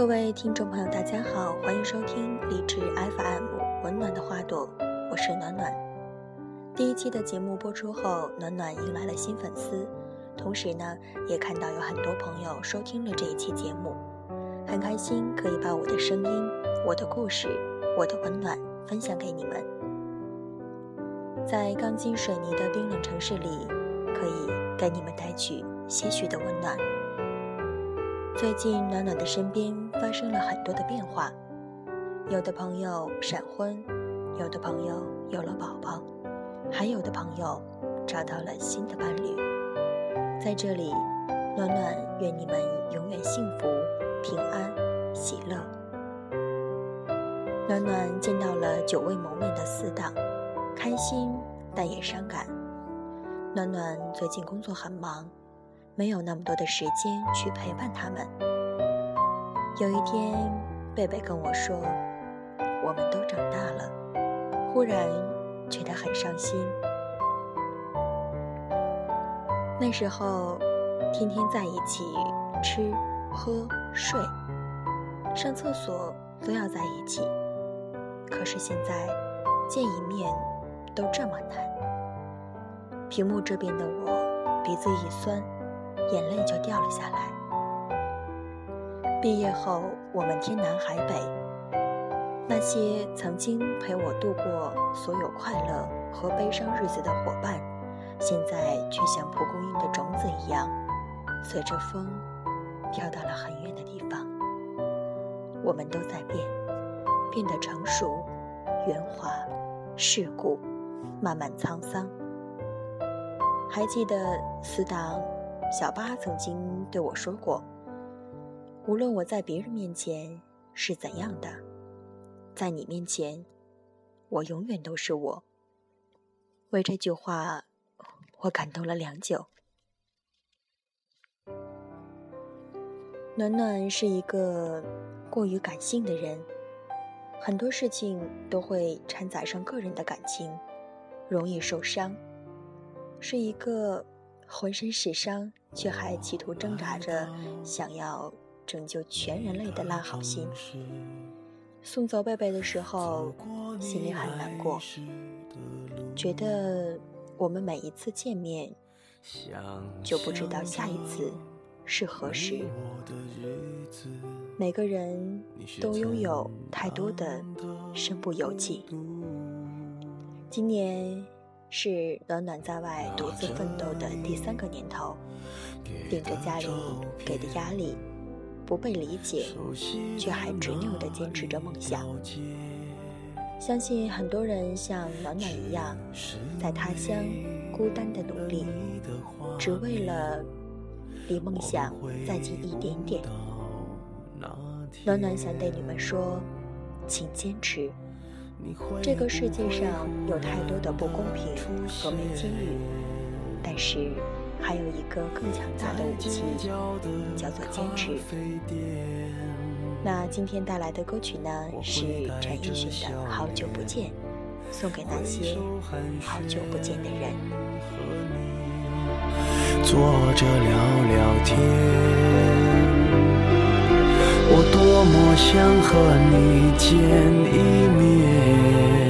各位听众朋友，大家好，欢迎收听励志 FM《温暖的花朵》，我是暖暖。第一期的节目播出后，暖暖迎来了新粉丝，同时呢，也看到有很多朋友收听了这一期节目，很开心可以把我的声音、我的故事、我的温暖分享给你们。在钢筋水泥的冰冷城市里，可以给你们带去些许的温暖。最近，暖暖的身边发生了很多的变化，有的朋友闪婚，有的朋友有了宝宝，还有的朋友找到了新的伴侣。在这里，暖暖愿你们永远幸福、平安、喜乐。暖暖见到了久未谋面的死党，开心但也伤感。暖暖最近工作很忙。没有那么多的时间去陪伴他们。有一天，贝贝跟我说：“我们都长大了。”忽然觉得很伤心。那时候，天天在一起吃、喝、睡，上厕所都要在一起。可是现在，见一面都这么难。屏幕这边的我，鼻子一酸。眼泪就掉了下来。毕业后，我们天南海北，那些曾经陪我度过所有快乐和悲伤日子的伙伴，现在却像蒲公英的种子一样，随着风飘到了很远的地方。我们都在变，变得成熟、圆滑、世故，慢慢沧桑。还记得死党。小八曾经对我说过：“无论我在别人面前是怎样的，在你面前，我永远都是我。”为这句话，我感动了良久。暖暖是一个过于感性的人，很多事情都会掺杂上个人的感情，容易受伤，是一个。浑身是伤，却还企图挣扎着想要拯救全人类的烂好心。送走贝贝的时候，心里很难过，觉得我们每一次见面，就不知道下一次是何时。每个人都拥有太多的身不由己。今年。是暖暖在外独自奋斗的第三个年头，顶着家里给的压力，不被理解，却还执拗地坚持着梦想。相信很多人像暖暖一样，在他乡孤单的努力，只为了离梦想再近一点点。暖暖想对你们说，请坚持。这个世界上有太多的不公平和没机遇，但是还有一个更强大的武器，叫做坚持。那今天带来的歌曲呢，是陈奕迅的《好久不见》，送给那些好久不见的人。坐着聊聊天，我多么想和你见一面。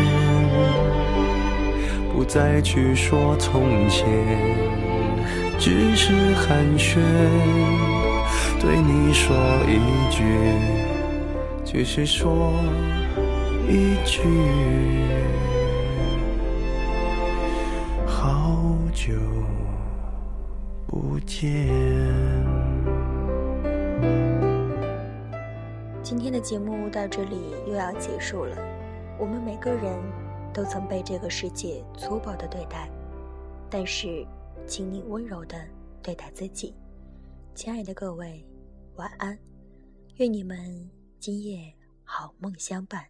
不再去说从前。只是寒暄，对你说一句，只是说一句，好久不见。今天的节目到这里又要结束了。我们每个人都曾被这个世界粗暴的对待，但是。请你温柔的对待自己，亲爱的各位，晚安，愿你们今夜好梦相伴。